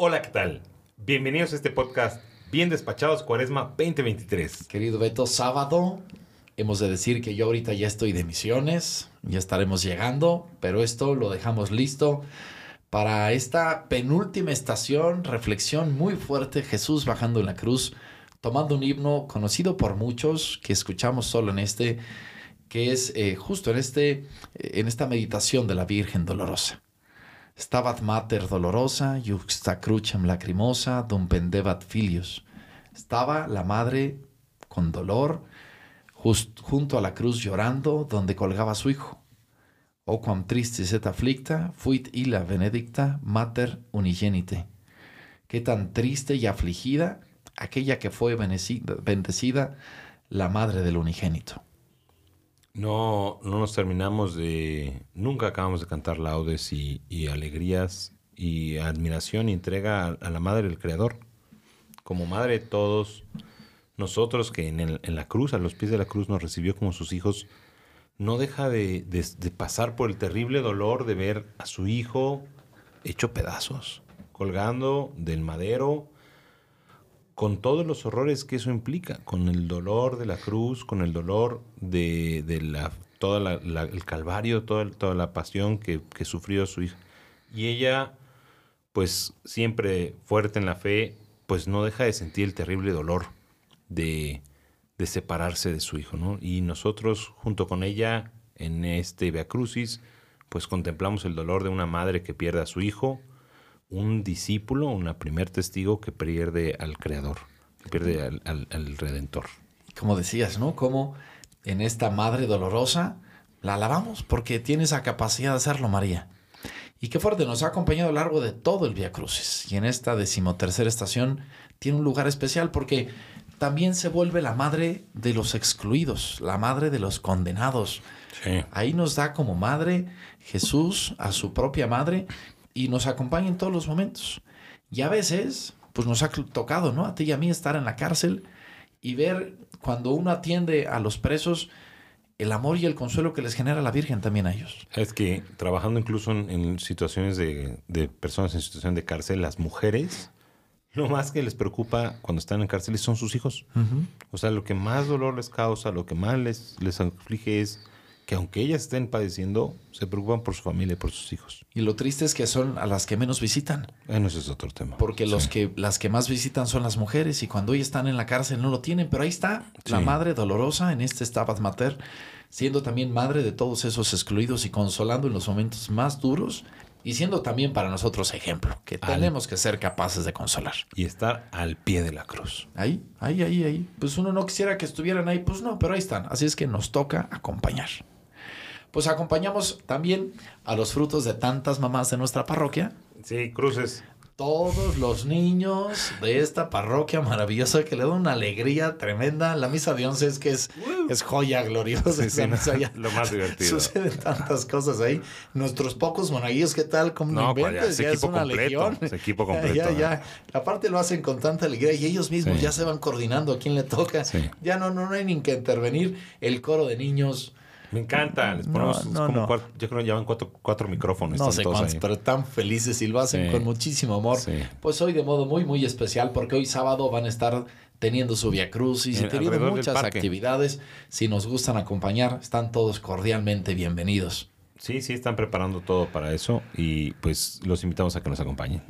Hola, ¿qué tal? Bienvenidos a este podcast Bien Despachados Cuaresma 2023. Querido Beto, sábado. Hemos de decir que yo ahorita ya estoy de misiones, ya estaremos llegando, pero esto lo dejamos listo para esta penúltima estación, reflexión muy fuerte, Jesús bajando en la cruz, tomando un himno conocido por muchos que escuchamos solo en este, que es eh, justo en, este, en esta meditación de la Virgen Dolorosa. Stabat mater dolorosa, juxta crucem lacrimosa, dum pendebat filius. Estaba la madre con dolor junto a la cruz llorando donde colgaba su hijo. O quam tristis et afflicta fuit illa benedicta mater unigenite. Qué tan triste y afligida aquella que fue bendecida, la madre del unigénito. No, no nos terminamos de. Nunca acabamos de cantar laudes y, alegrías y admiración y entrega a, la madre del Creador. Como madre de todos, nosotros que en, en, la cruz, a los pies de la cruz, nos recibió como sus hijos, no deja de, de pasar por el terrible dolor de ver a su hijo hecho pedazos, colgando del madero con todos los horrores que eso implica, con el dolor de la cruz, con el dolor de, la, todo el calvario, toda, la pasión que, sufrió su hija. Y ella, pues siempre fuerte en la fe, pues no deja de sentir el terrible dolor de, de separarse de su hijo, ¿no? Y nosotros, junto con ella, en este Via Crucis, pues contemplamos el dolor de una madre que pierde a su hijo, un discípulo, un primer testigo que pierde al Creador, que pierde al, Redentor. Como decías, ¿no? Como en esta Madre dolorosa la alabamos porque tiene esa capacidad de hacerlo, María. Y qué fuerte, nos ha acompañado a lo largo de todo el Via Crucis. Y en esta decimotercera estación tiene un lugar especial porque también se vuelve la madre de los excluidos, la madre de los condenados. Ahí nos da como madre Jesús a su propia madre y nos acompaña en todos los momentos. Y a veces, pues nos ha tocado, ¿no? A ti y a mí estar en la cárcel y ver cuando uno atiende a los presos el amor y el consuelo que les genera la Virgen también a ellos. Es que trabajando incluso en, situaciones de, personas en situación de cárcel, las mujeres, lo más que les preocupa cuando están en cárcel son sus hijos. O sea, lo que más dolor les causa, lo que más les, les aflige es que aunque ellas estén padeciendo, se preocupan por su familia y por sus hijos. Y lo triste es que son a las que menos visitan. Bueno, ese es otro tema. Porque los que, las que más visitan son las mujeres y cuando ellas están en la cárcel no lo tienen. Pero ahí está la madre dolorosa en este Stabat Mater, siendo también madre de todos esos excluidos y consolando en los momentos más duros y siendo también para nosotros ejemplo, que tenemos que ser capaces de consolar. Y estar al pie de la cruz. Ahí, ahí, ahí, ahí. Pues uno no quisiera que estuvieran ahí, pues no, pero ahí están. Así es que nos toca acompañar pues acompañamos también a los frutos de tantas mamás de nuestra parroquia. Sí, cruces. Todos los niños de esta parroquia maravillosa que le da una alegría tremenda. La misa de once es que es, es joya gloriosa. lo más divertido. Suceden tantas cosas ahí. Nuestros pocos monaguillos, ¿qué tal? Como no, pues ya, es equipo una completo, legión. equipo completo. Ya, ya. Aparte lo hacen con tanta alegría y ellos mismos ya se van coordinando a quién le toca. Ya no, no, no hay ni que intervenir. El coro de niños me encanta. Les ponemos como Cuatro, yo creo que llevan cuatro, cuatro micrófonos. No sé cuántos, pero tan felices y lo hacen con muchísimo amor. Pues hoy de modo muy, muy especial porque hoy sábado van a estar teniendo su Via Cruz y teniendo muchas actividades. Si nos gustan acompañar, están todos cordialmente bienvenidos. Sí, sí, están preparando todo para eso y pues los invitamos a que nos acompañen.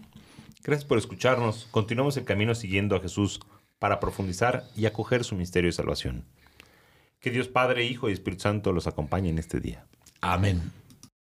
Gracias por escucharnos. Continuamos el camino siguiendo a Jesús para profundizar y acoger su misterio de salvación. Que Dios Padre, Hijo y Espíritu Santo los acompañe en este día. Amén.